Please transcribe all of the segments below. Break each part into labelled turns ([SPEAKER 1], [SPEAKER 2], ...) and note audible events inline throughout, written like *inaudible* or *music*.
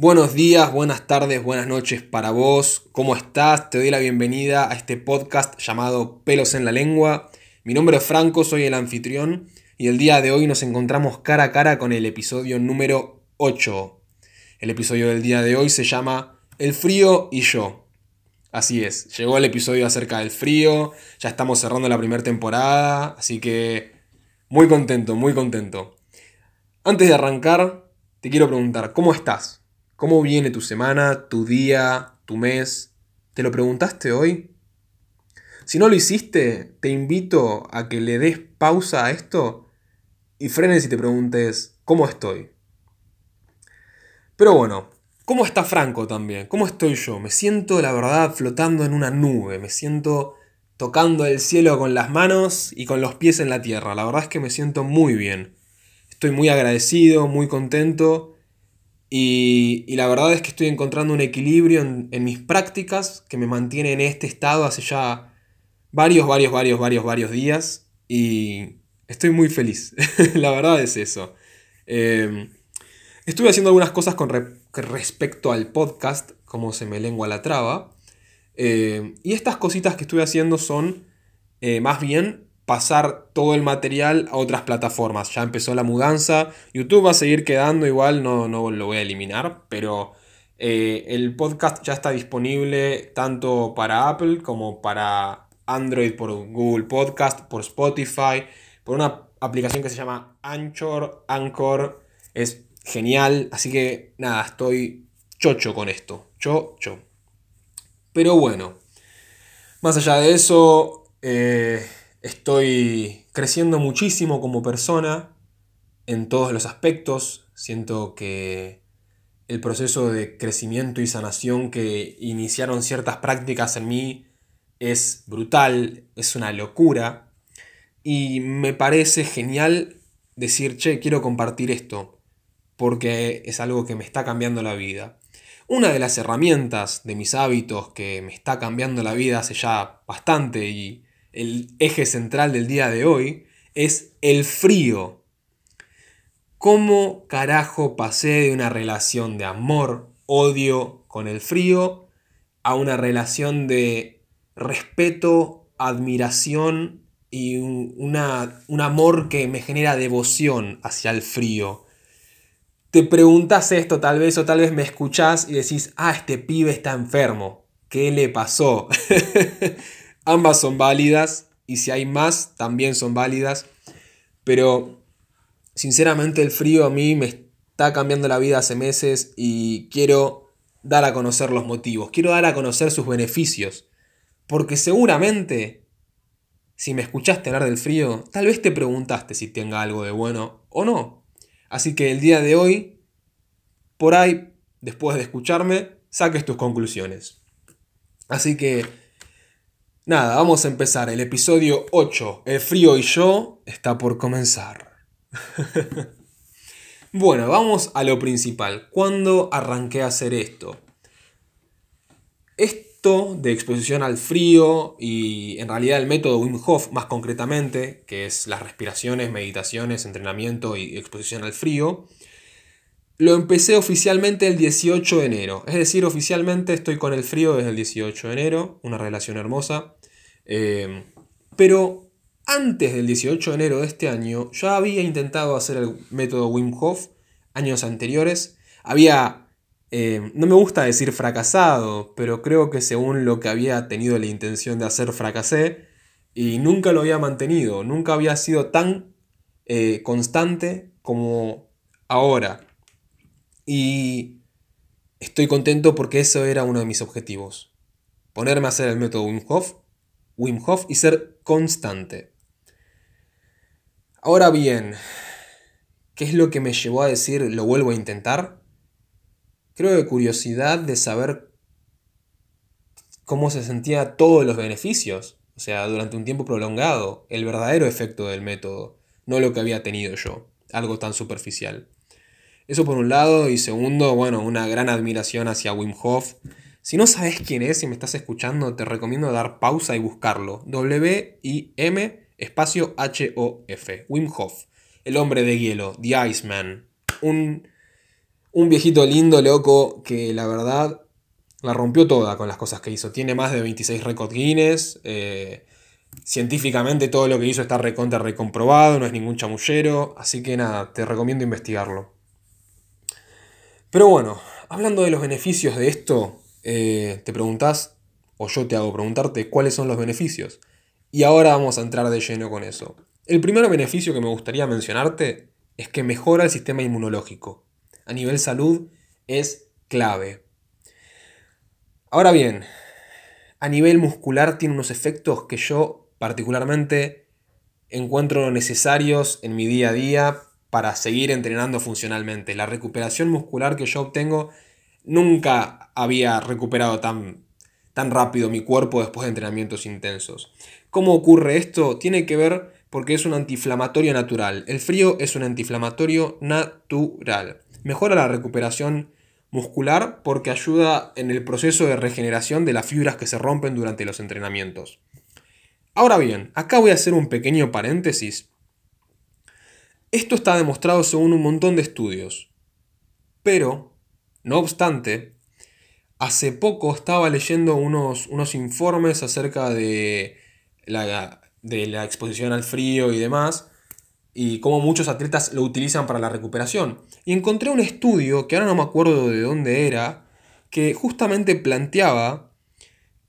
[SPEAKER 1] Buenos días, buenas tardes, buenas noches para vos. ¿Cómo estás? Te doy la bienvenida a este podcast llamado Pelos en la Lengua. Mi nombre es Franco, soy el anfitrión y el día de hoy nos encontramos cara a cara con el episodio número 8. El episodio del día de hoy se llama El frío y yo. Así es, llegó el episodio acerca del frío, ya estamos cerrando la primera temporada, así que muy contento, muy contento. Antes de arrancar, te quiero preguntar, ¿cómo estás? ¿Cómo viene tu semana, tu día, tu mes? ¿Te lo preguntaste hoy? Si no lo hiciste, te invito a que le des pausa a esto y frenes y te preguntes, ¿cómo estoy? Pero bueno, ¿cómo está Franco también? ¿Cómo estoy yo? Me siento, la verdad, flotando en una nube, me siento tocando el cielo con las manos y con los pies en la tierra. La verdad es que me siento muy bien. Estoy muy agradecido, muy contento y, la verdad es que estoy encontrando un equilibrio en, mis prácticas que me mantiene en este estado hace ya varios, varios, varios, varios, varios días. Y estoy muy feliz. *laughs* la verdad es eso. Em, estuve haciendo algunas cosas con respecto al podcast, como se me lengua la traba. Em, y estas cositas que estuve haciendo son eh, más bien pasar todo el material a otras plataformas. Ya empezó la mudanza. YouTube va a seguir quedando igual, no, no lo voy a eliminar, pero eh, el podcast ya está disponible tanto para Apple como para Android por Google Podcast, por Spotify, por una aplicación que se llama Anchor. Anchor es genial, así que nada, estoy chocho con esto. Chocho. Pero bueno, más allá de eso, eh, Estoy creciendo muchísimo como persona en todos los aspectos. Siento que el proceso de crecimiento y sanación que iniciaron ciertas prácticas en mí es brutal, es una locura. Y me parece genial decir, che, quiero compartir esto, porque es algo que me está cambiando la vida. Una de las herramientas de mis hábitos que me está cambiando la vida hace ya bastante y el eje central del día de hoy, es el frío. ¿Cómo carajo pasé de una relación de amor, odio con el frío a una relación de respeto, admiración y un, un amor que me genera devoción hacia el frío? Te preguntas esto tal vez o tal vez me escuchás y decís, ah, este pibe está enfermo. ¿Qué le pasó? *laughs* Ambas son válidas y si hay más, también son válidas. Pero sinceramente el frío a mí me está cambiando la vida hace meses y quiero dar a conocer los motivos, quiero dar a conocer sus beneficios. Porque seguramente, si me escuchaste hablar del frío, tal vez te preguntaste si tenga algo de bueno o no. Así que el día de hoy, por ahí, después de escucharme, saques tus conclusiones. Así que Nada, vamos a empezar. El episodio 8, El frío y yo, está por comenzar. *laughs* bueno, vamos a lo principal. ¿Cuándo arranqué a hacer esto? Esto de exposición al frío y en realidad el método Wim Hof más concretamente, que es las respiraciones, meditaciones, entrenamiento y exposición al frío, lo empecé oficialmente el 18 de enero. Es decir, oficialmente estoy con el frío desde el 18 de enero, una relación hermosa. Em, pero antes del 18 de enero de este año, ya había intentado hacer el método Wim Hof años anteriores. Había, em, no me gusta decir fracasado, pero creo que según lo que había tenido la intención de hacer, fracasé. Y nunca lo había mantenido, nunca había sido tan eh, constante como ahora. Y estoy contento porque eso era uno de mis objetivos. Ponerme a hacer el método Wim Hof Wim Hof y ser constante. Ahora bien, ¿qué es lo que me llevó a decir lo vuelvo a intentar? Creo de curiosidad de saber cómo se sentía todos los beneficios, o sea, durante un tiempo prolongado, el verdadero efecto del método, no lo que había tenido yo, algo tan superficial. Eso por un lado, y segundo, bueno, una gran admiración hacia Wim Hof si no sabes quién es y me estás escuchando, te recomiendo dar pausa y buscarlo. W-I-M espacio H-O-F. Wim Hof. El hombre de hielo. The Iceman. Un, Un viejito lindo, loco, que la verdad la rompió toda con las cosas que hizo. Tiene más de 26 récords Guinness. Eh, científicamente todo lo que hizo está recontra recomprobado, no es ningún chamullero. Así que nada, te recomiendo investigarlo. Pero bueno, hablando de los beneficios de esto, eh, te preguntás, o yo te hago preguntarte, cuáles son los beneficios. Y ahora vamos a entrar de lleno con eso. El primer beneficio que me gustaría mencionarte es que mejora el sistema inmunológico. A nivel salud es clave. Ahora bien, a nivel muscular tiene unos efectos que yo particularmente encuentro necesarios en mi día a día para seguir entrenando funcionalmente. La recuperación muscular que yo obtengo nunca había recuperado tan, tan rápido mi cuerpo después de entrenamientos intensos. ¿Cómo ocurre esto? Tiene que ver porque es un antiinflamatorio natural. El frío es un antiinflamatorio natural. Mejora la recuperación muscular porque ayuda en el proceso de regeneración de las fibras que se rompen durante los entrenamientos. Ahora bien, acá voy a hacer un pequeño paréntesis. Esto está demostrado según un montón de estudios, pero, no obstante, hace poco estaba leyendo unos, unos informes acerca de la, de la exposición al frío y demás, y cómo muchos atletas lo utilizan para la recuperación. Y encontré un estudio, que ahora no me acuerdo de dónde era, que justamente planteaba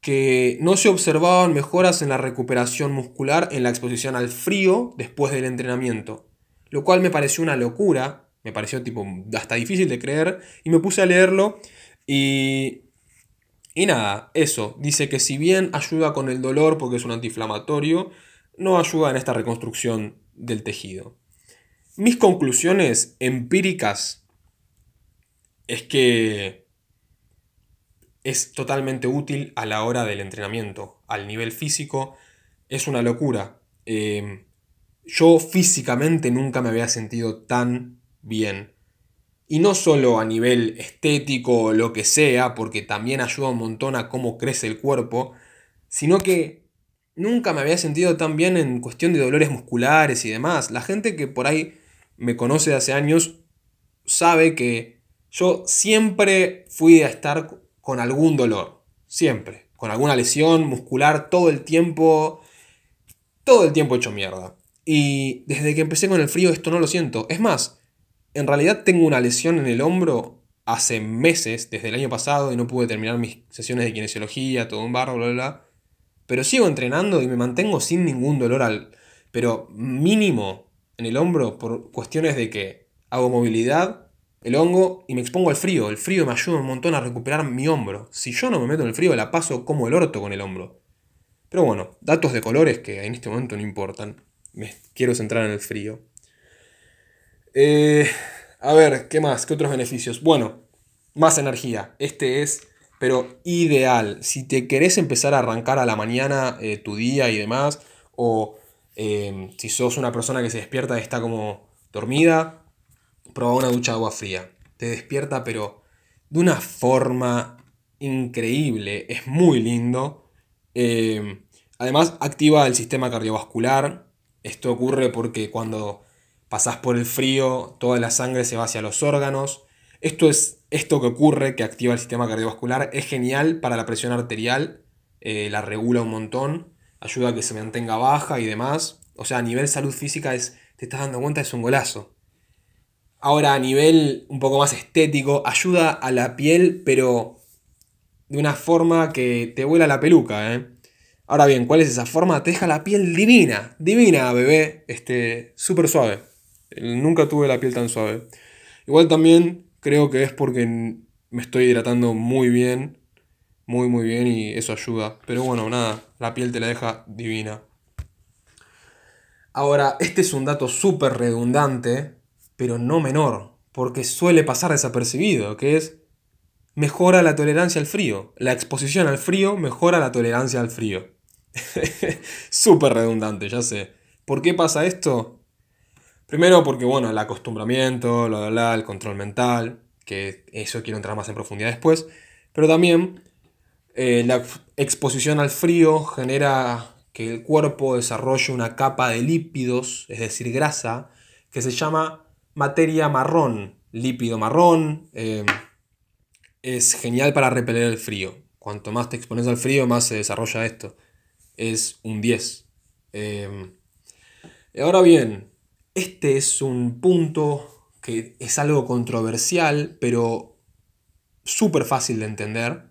[SPEAKER 1] que no se observaban mejoras en la recuperación muscular en la exposición al frío después del entrenamiento. Lo cual me pareció una locura, me pareció tipo hasta difícil de creer, y me puse a leerlo y... Y nada, eso, dice que si bien ayuda con el dolor porque es un antiinflamatorio, no ayuda en esta reconstrucción del tejido. Mis conclusiones empíricas es que es totalmente útil a la hora del entrenamiento. Al nivel físico es una locura. Em, yo físicamente nunca me había sentido tan bien. Y no solo a nivel estético o lo que sea, porque también ayuda un montón a cómo crece el cuerpo, sino que nunca me había sentido tan bien en cuestión de dolores musculares y demás. La gente que por ahí me conoce de hace años sabe que yo siempre fui a estar con algún dolor. Siempre. Con alguna lesión muscular todo el tiempo. Todo el tiempo hecho mierda. Y desde que empecé con el frío esto no lo siento. Es más, en realidad tengo una lesión en el hombro hace meses, desde el año pasado, y no pude terminar mis sesiones de kinesiología, todo un barro, bla, bla, bla. Pero sigo entrenando y me mantengo sin ningún dolor al... Pero mínimo en el hombro por cuestiones de que hago movilidad, el hongo y me expongo al frío. El frío me ayuda un montón a recuperar mi hombro. Si yo no me meto en el frío, la paso como el orto con el hombro. Pero bueno, datos de colores que en este momento no importan. Me quiero centrar en el frío. Eh, a ver, ¿qué más? ¿Qué otros beneficios? Bueno, más energía. Este es pero ideal. Si te querés empezar a arrancar a la mañana eh, tu día y demás, o em, si sos una persona que se despierta y está como dormida, prueba una ducha de agua fría. Te despierta, pero de una forma increíble. Es muy lindo. Em, además, activa el sistema cardiovascular. Esto ocurre porque cuando pasás por el frío, toda la sangre se va hacia los órganos. Esto es esto que ocurre, que activa el sistema cardiovascular, es genial para la presión arterial, eh, la regula un montón, ayuda a que se mantenga baja y demás. O sea, a nivel salud física es, te estás dando cuenta, es un golazo. Ahora, a nivel un poco más estético, ayuda a la piel, pero de una forma que te vuela la peluca, ¿eh? Ahora bien, ¿cuál es esa forma? Te deja la piel divina, divina, bebé, este, súper suave. Nunca tuve la piel tan suave. Igual también Creo que es porque me estoy hidratando muy bien, muy muy bien y eso ayuda. Pero bueno, nada, la piel te la deja divina. Ahora, este es un dato súper redundante, pero no menor, porque suele pasar desapercibido, que es mejora la tolerancia al frío. La exposición al frío mejora la tolerancia al frío. *laughs* súper redundante, ya sé. ¿Por qué pasa esto? Primero porque, bueno, el acostumbramiento, el control mental, que eso quiero entrar más en profundidad después, pero también eh, la exposición al frío genera que el cuerpo desarrolle una capa de lípidos, es decir, grasa, que se llama materia marrón. lípido marrón. Eh, es genial para repeler el frío. Cuanto más te expones al frío, más se desarrolla esto. Es un 10. Eh, ahora bien, este es un punto que es algo controversial, pero súper fácil de entender,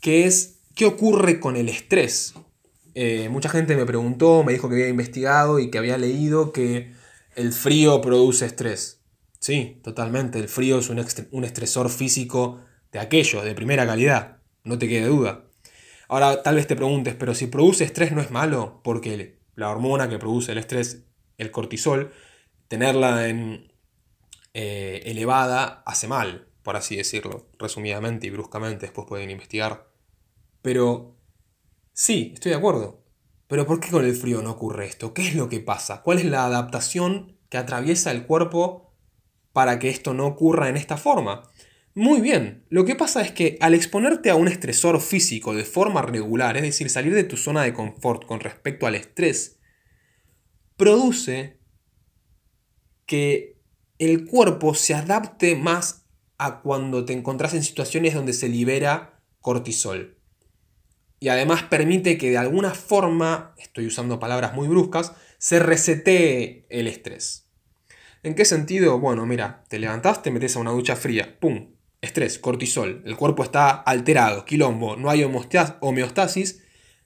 [SPEAKER 1] que es qué ocurre con el estrés. Eh, mucha gente me preguntó, me dijo que había investigado y que había leído que el frío produce estrés. Sí, totalmente. El frío es un, un estresor físico de aquello, de primera calidad. No te quede duda. Ahora, tal vez te preguntes, pero si produce estrés no es malo, porque la hormona que produce el estrés, el cortisol, tenerla en eh, elevada hace mal, por así decirlo, resumidamente y bruscamente, después pueden investigar. Pero sí, estoy de acuerdo. Pero ¿por qué con el frío no ocurre esto? ¿Qué es lo que pasa? ¿Cuál es la adaptación que atraviesa el cuerpo para que esto no ocurra en esta forma. Muy bien, lo que pasa es que al exponerte a un estresor físico de forma regular, es decir, salir de tu zona de confort con respecto al estrés, produce que el cuerpo se adapte más a cuando te encontrás en situaciones donde se libera cortisol. Y además permite que de alguna forma, estoy usando palabras muy bruscas, se resetee el estrés. ¿En qué sentido? Bueno, mira, te levantás, te metes a una ducha fría, ¡pum! Estrés, cortisol, el cuerpo está alterado, quilombo, no hay homeostasis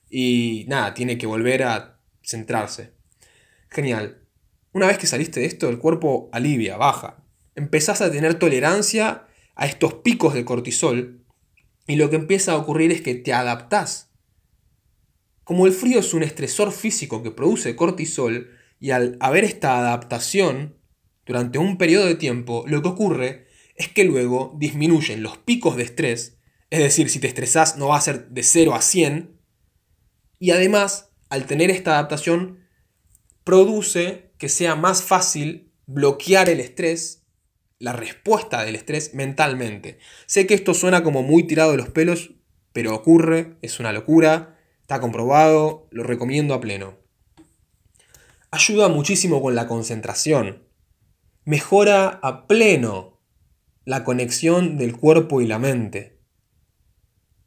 [SPEAKER 1] y nada, tiene que volver a centrarse. Genial. Una vez que saliste de esto, el cuerpo alivia, baja. Empezás a tener tolerancia a estos picos de cortisol y lo que empieza a ocurrir es que te adaptás. Como el frío es un estresor físico que produce cortisol y al haber esta adaptación, durante un periodo de tiempo, lo que ocurre es que luego disminuyen los picos de estrés, es decir, si te estresás no va a ser de 0 a 100, y además, al tener esta adaptación, produce que sea más fácil bloquear el estrés, la respuesta del estrés mentalmente. Sé que esto suena como muy tirado de los pelos, pero ocurre, es una locura, está comprobado, lo recomiendo a pleno. Ayuda muchísimo con la concentración mejora a pleno la conexión del cuerpo y la mente.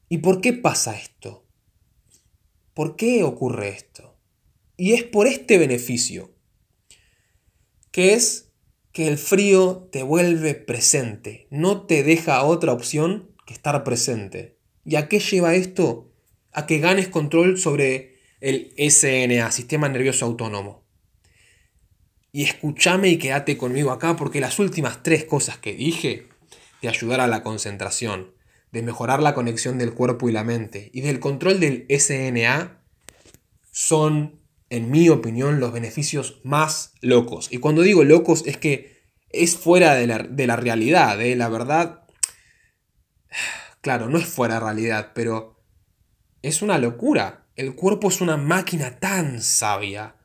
[SPEAKER 1] ¿Y por qué pasa esto? ¿Por qué ocurre esto? Y es por este beneficio, que es que el frío te vuelve presente, no te deja otra opción que estar presente. ¿Y a qué lleva esto? A que ganes control sobre el SNA, Sistema Nervioso Autónomo y escúchame y quédate conmigo acá porque las últimas tres cosas que dije de ayudar a la concentración, de mejorar la conexión del cuerpo y la mente y del control del SNA son, en mi opinión, los beneficios más locos. Y cuando digo locos es que es fuera de la, realidad, de ¿eh? la verdad. Claro, no es fuera de realidad, pero es una locura. El cuerpo es una máquina tan sabia,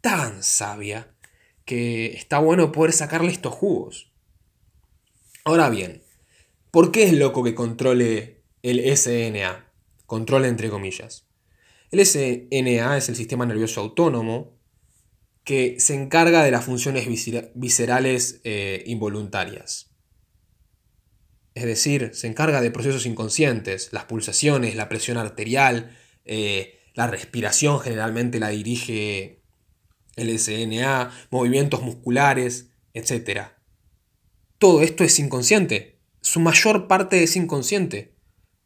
[SPEAKER 1] tan sabia, que está bueno poder sacarle estos jugos. Ahora bien, ¿por qué es loco que controle el SNA? Controle entre comillas. El SNA es el sistema nervioso autónomo que se encarga de las funciones viscerales eh, involuntarias. Es decir, se encarga de procesos inconscientes, las pulsaciones, la presión arterial, eh, la respiración generalmente la dirige LSNA, movimientos musculares, etc. Todo esto es inconsciente. Su mayor parte es inconsciente.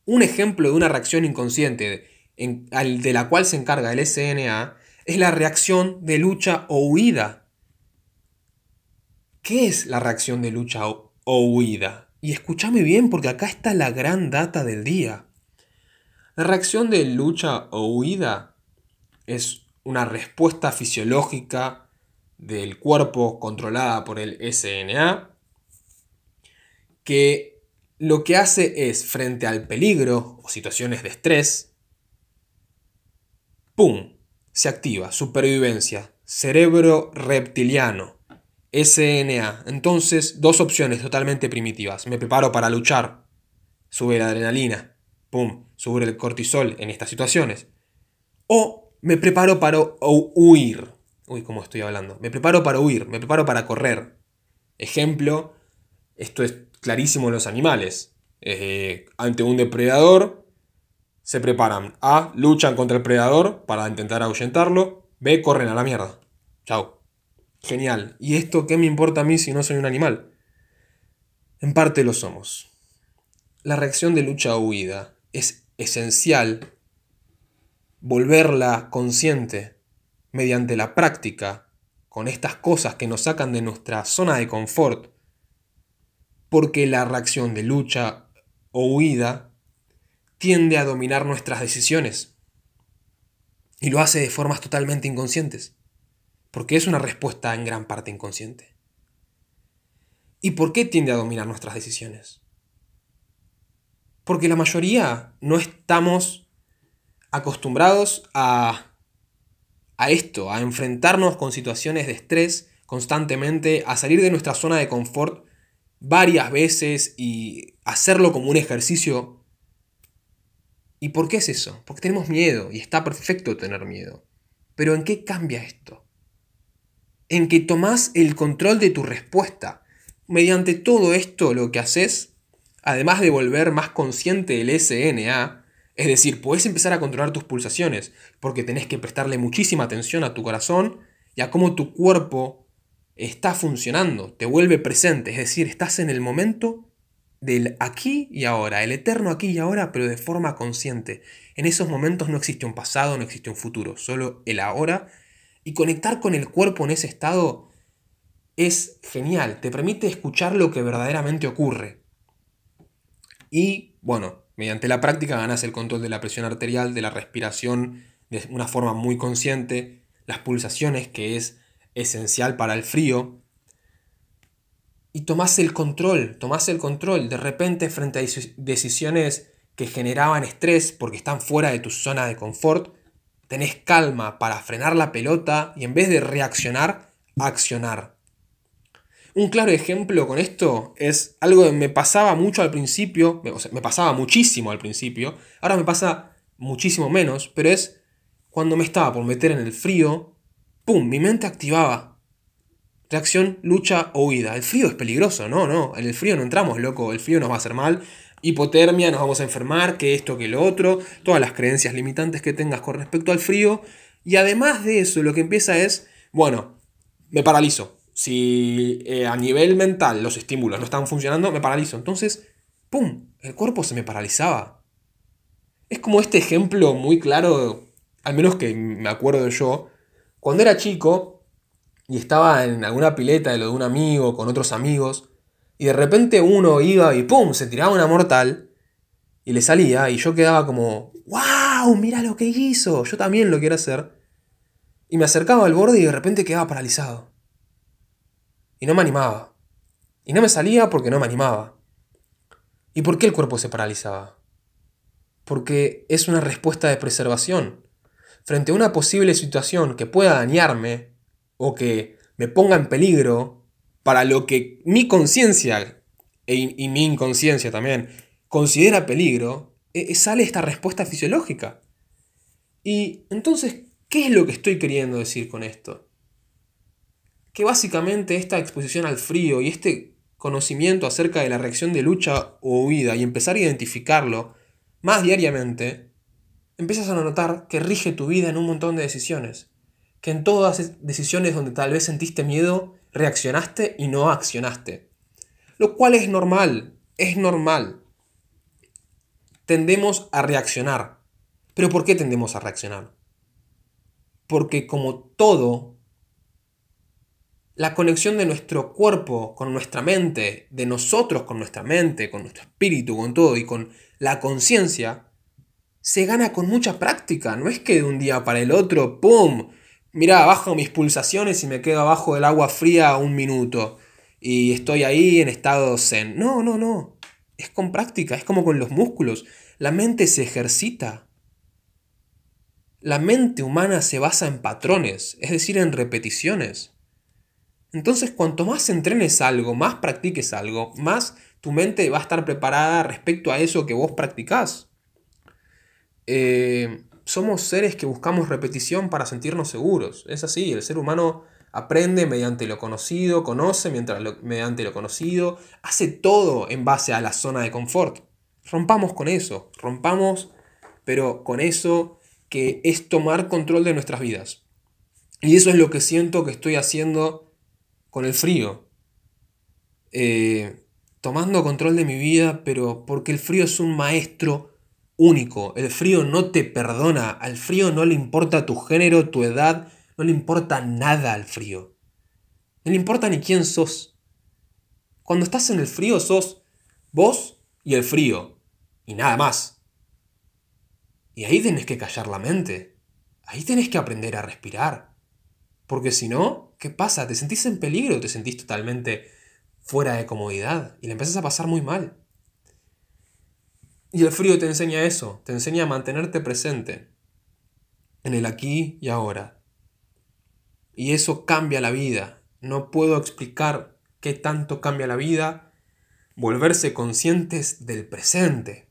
[SPEAKER 1] Un ejemplo de una reacción inconsciente de la cual se encarga el SNA es la reacción de lucha o huida. ¿Qué es la reacción de lucha o, huida? Y escúchame bien porque acá está la gran data del día. La reacción de lucha o huida es una respuesta fisiológica del cuerpo controlada por el SNA, que lo que hace es, frente al peligro o situaciones de estrés, ¡pum! Se activa, supervivencia, cerebro reptiliano, SNA. Entonces, dos opciones totalmente primitivas. Me preparo para luchar, sube la adrenalina, ¡pum! Sube el cortisol en estas situaciones. O me preparo para huir. Uy, ¿cómo estoy hablando? Me preparo para huir, me preparo para correr. Ejemplo, Esto es clarísimo en los animales. Eh, ante un depredador, se preparan. A, luchan contra el predador para intentar ahuyentarlo. B, corren a la mierda. Chao. Genial. ¿Y esto qué me importa a mí si no soy un animal? En parte lo somos. La reacción de lucha o huida es esencial volverla consciente mediante la práctica con estas cosas que nos sacan de nuestra zona de confort, porque la reacción de lucha o huida tiende a dominar nuestras decisiones y lo hace de formas totalmente inconscientes, porque es una respuesta en gran parte inconsciente. ¿Y por qué tiende a dominar nuestras decisiones? Porque la mayoría no estamos acostumbrados a, a esto, a enfrentarnos con situaciones de estrés constantemente, a salir de nuestra zona de confort varias veces y hacerlo como un ejercicio. ¿Y por qué es eso? Porque tenemos miedo y está perfecto tener miedo. Pero ¿en qué cambia esto? En que tomás el control de tu respuesta. Mediante todo esto lo que haces, además de volver más consciente el SNA, es decir, puedes empezar a controlar tus pulsaciones, porque tenés que prestarle muchísima atención a tu corazón y a cómo tu cuerpo está funcionando, te vuelve presente, es decir, estás en el momento del aquí y ahora, el eterno aquí y ahora, pero de forma consciente. En esos momentos no existe un pasado, no existe un futuro, solo el ahora. Y conectar con el cuerpo en ese estado es genial, te permite escuchar lo que verdaderamente ocurre. Y bueno, Mediante la práctica ganas el control de la presión arterial, de la respiración de una forma muy consciente, las pulsaciones, que es esencial para el frío. Y tomás el control, tomás el control. De repente, frente a decisiones que generaban estrés porque están fuera de tu zona de confort, tenés calma para frenar la pelota y en vez de reaccionar, accionar. Un claro ejemplo con esto es algo que me pasaba mucho al principio, me pasaba muchísimo al principio, ahora me pasa muchísimo menos, pero es cuando me estaba por meter en el frío, ¡pum! Mi mente activaba. Reacción, lucha o huida. El frío es peligroso, no, no, en el frío no entramos, loco, el frío nos va a hacer mal, hipotermia, nos vamos a enfermar, que esto, que lo otro, todas las creencias limitantes que tengas con respecto al frío, y además de eso, lo que empieza es, bueno, me paralizo, si eh, a nivel mental los estímulos no están funcionando, me paralizo. Entonces, ¡pum! El cuerpo se me paralizaba. Es como este ejemplo muy claro, al menos que me acuerdo yo, cuando era chico y estaba en alguna pileta de lo de un amigo, con otros amigos, y de repente uno iba y ¡pum! se tiraba una mortal y le salía y yo quedaba como ¡Wow! Mira lo que hizo, yo también lo quiero hacer. Y me acercaba al borde y de repente quedaba paralizado. Y no me animaba. Y no me salía porque no me animaba. ¿Y por qué el cuerpo se paralizaba? Porque es una respuesta de preservación. Frente a una posible situación que pueda dañarme o que me ponga en peligro, para lo que mi conciencia e y mi inconsciencia también considera peligro, e, e sale esta respuesta fisiológica. Y entonces, ¿qué es lo que estoy queriendo decir con esto? que básicamente esta exposición al frío y este conocimiento acerca de la reacción de lucha o huida y empezar a identificarlo más diariamente, empiezas a notar que rige tu vida en un montón de decisiones. Que en todas decisiones donde tal vez sentiste miedo, reaccionaste y no accionaste. Lo cual es normal, es normal. Tendemos a reaccionar. ¿Pero por qué tendemos a reaccionar? Porque como todo la conexión de nuestro cuerpo con nuestra mente, de nosotros con nuestra mente, con nuestro espíritu, con todo y con la conciencia, se gana con mucha práctica. No es que de un día para el otro, ¡pum! Mira, bajo mis pulsaciones y me quedo abajo del agua fría un minuto y estoy ahí en estado zen. No, no, no. Es con práctica, es como con los músculos. La mente se ejercita. La mente humana se basa en patrones, es decir, en repeticiones. Entonces, cuanto más entrenes algo, más practiques algo, más tu mente va a estar preparada respecto a eso que vos practicás. Eh, somos seres que buscamos repetición para sentirnos seguros. Es así, el ser humano aprende mediante lo conocido, conoce mientras mediante lo conocido, hace todo en base a la zona de confort. Rompamos con eso, rompamos, pero con eso que es tomar control de nuestras vidas. Y eso es lo que siento que estoy haciendo con el frío. Eh, tomando control de mi vida, pero porque el frío es un maestro único. El frío no te perdona. Al frío no le importa tu género, tu edad, no le importa nada al frío. No le importa ni quién sos. Cuando estás en el frío sos vos y el frío. Y nada más. Y ahí tenés que callar la mente. Ahí tenés que aprender a respirar. Porque si no, ¿qué pasa? Te sentís en peligro, te sentís totalmente fuera de comodidad y le empezás a pasar muy mal. Y el frío te enseña eso, te enseña a mantenerte presente en el aquí y ahora. Y eso cambia la vida. No puedo explicar qué tanto cambia la vida. Volverse conscientes del presente.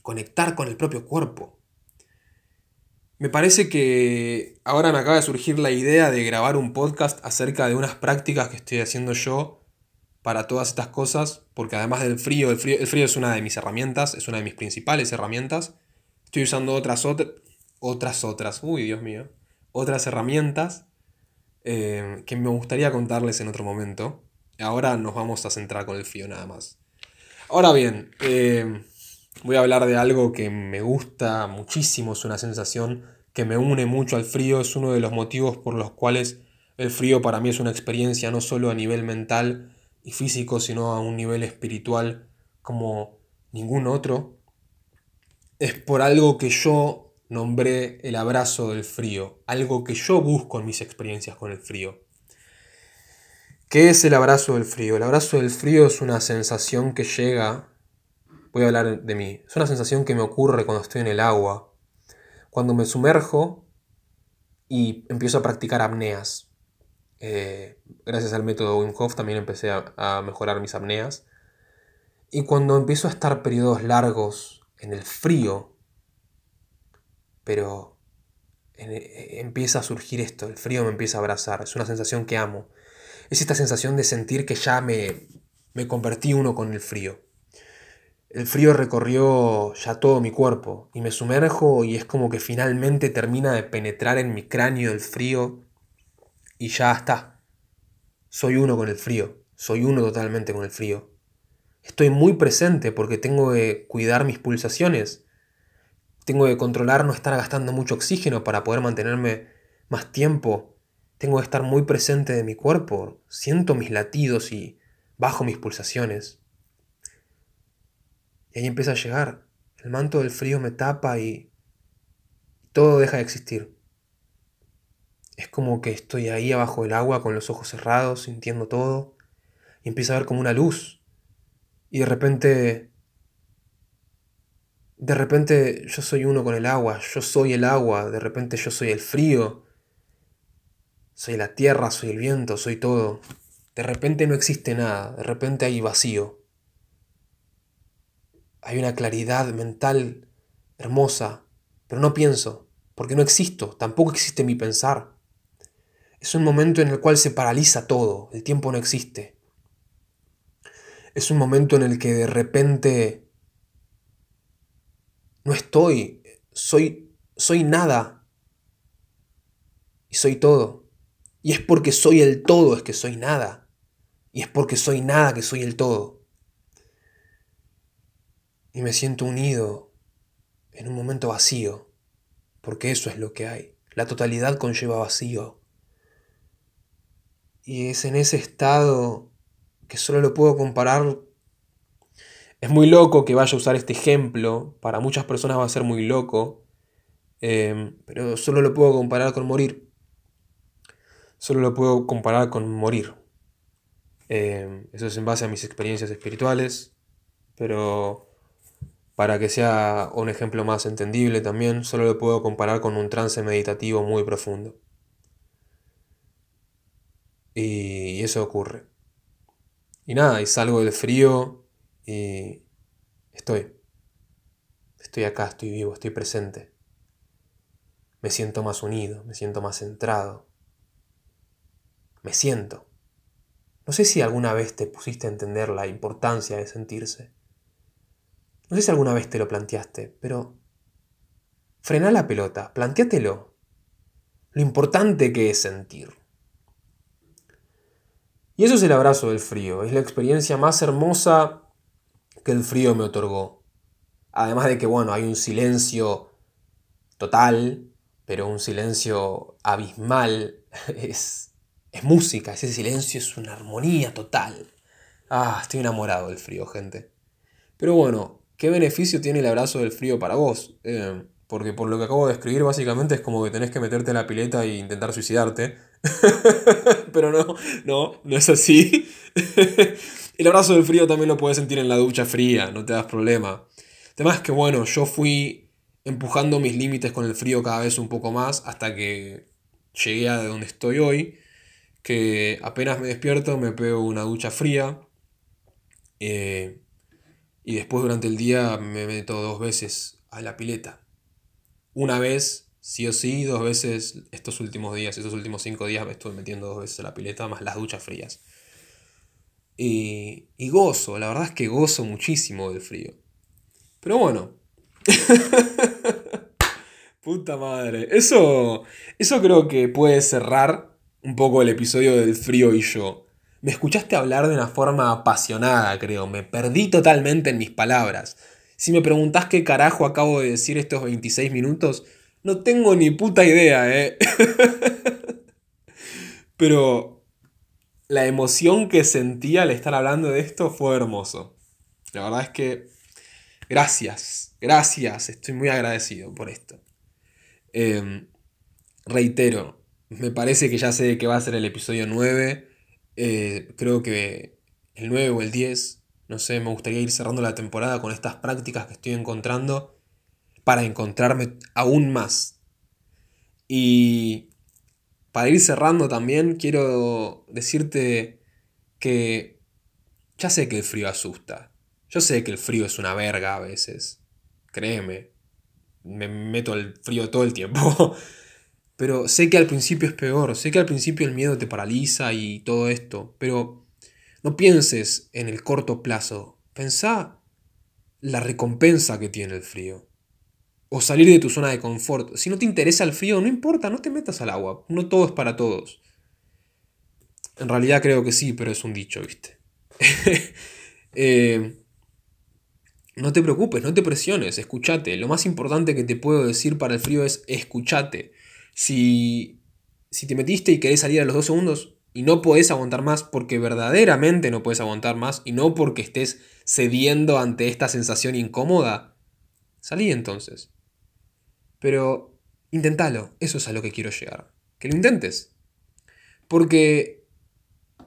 [SPEAKER 1] Conectar con el propio cuerpo. Me parece que ahora me acaba de surgir la idea de grabar un podcast acerca de unas prácticas que estoy haciendo yo para todas estas cosas, porque además del frío, el frío, el frío es una de mis herramientas, es una de mis principales herramientas. Estoy usando otras, otras, otras, uy Dios mío, otras herramientas eh, que me gustaría contarles en otro momento. Ahora nos vamos a centrar con el frío nada más. Ahora bien, eh, voy a hablar de algo que me gusta muchísimo, es una sensación que me une mucho al frío, es uno de los motivos por los cuales el frío para mí es una experiencia no solo a nivel mental y físico, sino a un nivel espiritual como ningún otro. Es por algo que yo nombré el abrazo del frío, algo que yo busco en mis experiencias con el frío. ¿Qué es el abrazo del frío? El abrazo del frío es una sensación que llega voy a hablar de mí. Es una sensación que me ocurre cuando estoy en el agua, cuando me sumerjo y empiezo a practicar apneas. Eh, gracias al método Wim Hof también empecé a, mejorar mis apneas. Y cuando empiezo a estar periodos largos en el frío, pero eh, empieza a surgir esto, el frío me empieza a abrazar, es una sensación que amo. Es esta sensación de sentir que ya me, me convertí uno con el frío. El frío recorrió ya todo mi cuerpo y me sumerjo y es como que finalmente termina de penetrar en mi cráneo el frío y ya está. Soy uno con el frío, soy uno totalmente con el frío. Estoy muy presente porque tengo que cuidar mis pulsaciones. Tengo que controlar no estar gastando mucho oxígeno para poder mantenerme más tiempo. Tengo que estar muy presente de mi cuerpo. Siento mis latidos y bajo mis pulsaciones. Y ahí empieza a llegar. El manto del frío me tapa y todo deja de existir. Es como que estoy ahí abajo del agua con los ojos cerrados, sintiendo todo, y empieza a ver como una luz. Y de repente, de repente yo soy uno con el agua, yo soy el agua, de repente yo soy el frío, soy la tierra, soy el viento, soy todo. De repente no existe nada, de repente hay vacío. Hay una claridad mental hermosa, pero no pienso, porque no existo, tampoco existe mi pensar. Es un momento en el cual se paraliza todo, el tiempo no existe. Es un momento en el que de repente no estoy, soy, soy nada y soy todo. Y es porque soy el todo es que soy nada. Y es porque soy nada que soy el todo y me siento unido en un momento vacío, porque eso es lo que hay. La totalidad conlleva vacío. Y es en ese estado que solo lo puedo comparar. Es muy loco que vaya a usar este ejemplo, para muchas personas va a ser muy loco, em, pero solo lo puedo comparar con morir. Solo lo puedo comparar con morir. Em, eso es en base a mis experiencias espirituales, pero para que sea un ejemplo más entendible también, solo lo puedo comparar con un trance meditativo muy profundo. Y eso ocurre. Y nada, y salgo del frío y estoy. Estoy acá, estoy vivo, estoy presente. Me siento más unido, me siento más centrado. me siento. No sé si alguna vez te pusiste a entender la importancia de sentirse. No sé si alguna vez te lo planteaste, pero frena la pelota, planteátelo. Lo importante que es sentir. Y eso es el abrazo del frío, es la experiencia más hermosa que el frío me otorgó. Además de que, bueno, hay un silencio total, pero un silencio abismal. *laughs* Es, es música, ese silencio es una armonía total. Ah, estoy enamorado del frío, gente. Pero bueno, ¿qué beneficio tiene el abrazo del frío para vos? Eh, porque por lo que acabo de escribir, básicamente es como que tenés que meterte en la pileta e intentar suicidarte. *laughs* Pero no, no, no es así. *laughs* el abrazo del frío también lo puedes sentir en la ducha fría, no te das problema. El tema es que, bueno, yo fui empujando mis límites con el frío cada vez un poco más hasta que llegué a donde estoy hoy que apenas me despierto me pego una ducha fría eh, y después durante el día me meto dos veces a la pileta. Una vez, sí o sí, dos veces estos últimos días, estos últimos cinco días me estuve metiendo dos veces a la pileta, más las duchas frías. Y, y gozo, la verdad es que gozo muchísimo del frío. Pero bueno. *laughs* Puta madre. Eso, eso creo que puede cerrar un poco el episodio del frío y yo. Me escuchaste hablar de una forma apasionada, creo. Me perdí totalmente en mis palabras. Si me preguntás qué carajo acabo de decir estos 26 minutos, no tengo ni puta idea, ¿eh? *laughs* Pero la emoción que sentí al estar hablando de esto fue hermoso. La verdad es que gracias, gracias, estoy muy agradecido por esto. Em, reitero, me parece que ya sé que va a ser el episodio 9. Eh, creo que el 9 o el 10. No sé, me gustaría ir cerrando la temporada con estas prácticas que estoy encontrando para encontrarme aún más. Y para ir cerrando también quiero decirte que ya sé que el frío asusta. Yo sé que el frío es una verga a veces. Créeme. Me meto el frío todo el tiempo. *laughs* Pero sé que al principio es peor, sé que al principio el miedo te paraliza y todo esto, pero no pienses en el corto plazo, pensá la recompensa que tiene el frío. O salir de tu zona de confort. Si no te interesa el frío, no importa, no te metas al agua. No todo es para todos. En realidad creo que sí, pero es un dicho, ¿viste? *laughs* Eh, no te preocupes, no te presiones, escúchate. Lo más importante que te puedo decir para el frío es escúchate. Si, si te metiste y querés salir a los dos segundos y no podés aguantar más porque verdaderamente no puedes aguantar más y no porque estés cediendo ante esta sensación incómoda, salí entonces. Pero intentalo, eso es a lo que quiero llegar. Que lo intentes. Porque,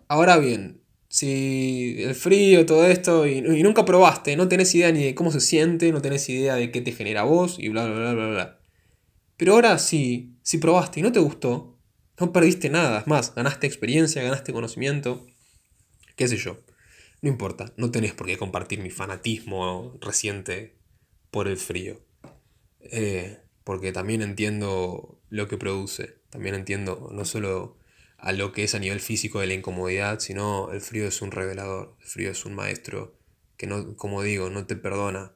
[SPEAKER 1] ahora bien, si el frío, todo esto, y, nunca probaste, no tenés idea ni de cómo se siente, no tenés idea de qué te genera vos, y bla, bla, bla, bla, bla. Pero ahora sí, si probaste y no te gustó, no perdiste nada. Es más, ganaste experiencia, ganaste conocimiento. Qué sé yo. No importa, no tenés por qué compartir mi fanatismo reciente por el frío. Eh, porque también entiendo lo que produce. También entiendo no solo a lo que es a nivel físico de la incomodidad, sino el frío es un revelador. El frío es un maestro que no, como digo, no te perdona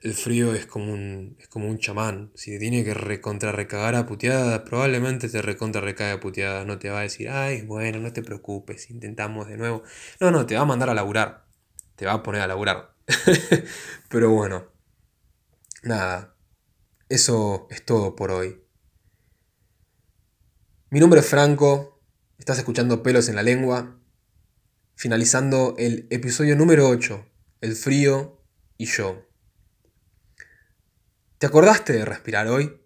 [SPEAKER 1] el frío es como un, es como un chamán. Si te tiene que recontra recagar a puteadas, probablemente te recontra a puteadas. No te va a decir, ay, bueno, no te preocupes, intentamos de nuevo. No, no, te va a mandar a laburar. Te va a poner a laburar. *laughs* Pero bueno, nada. Eso es todo por hoy. Mi nombre es Franco. Estás escuchando Pelos en la Lengua. Finalizando el episodio número 8. El frío y yo. ¿Te acordaste de respirar hoy?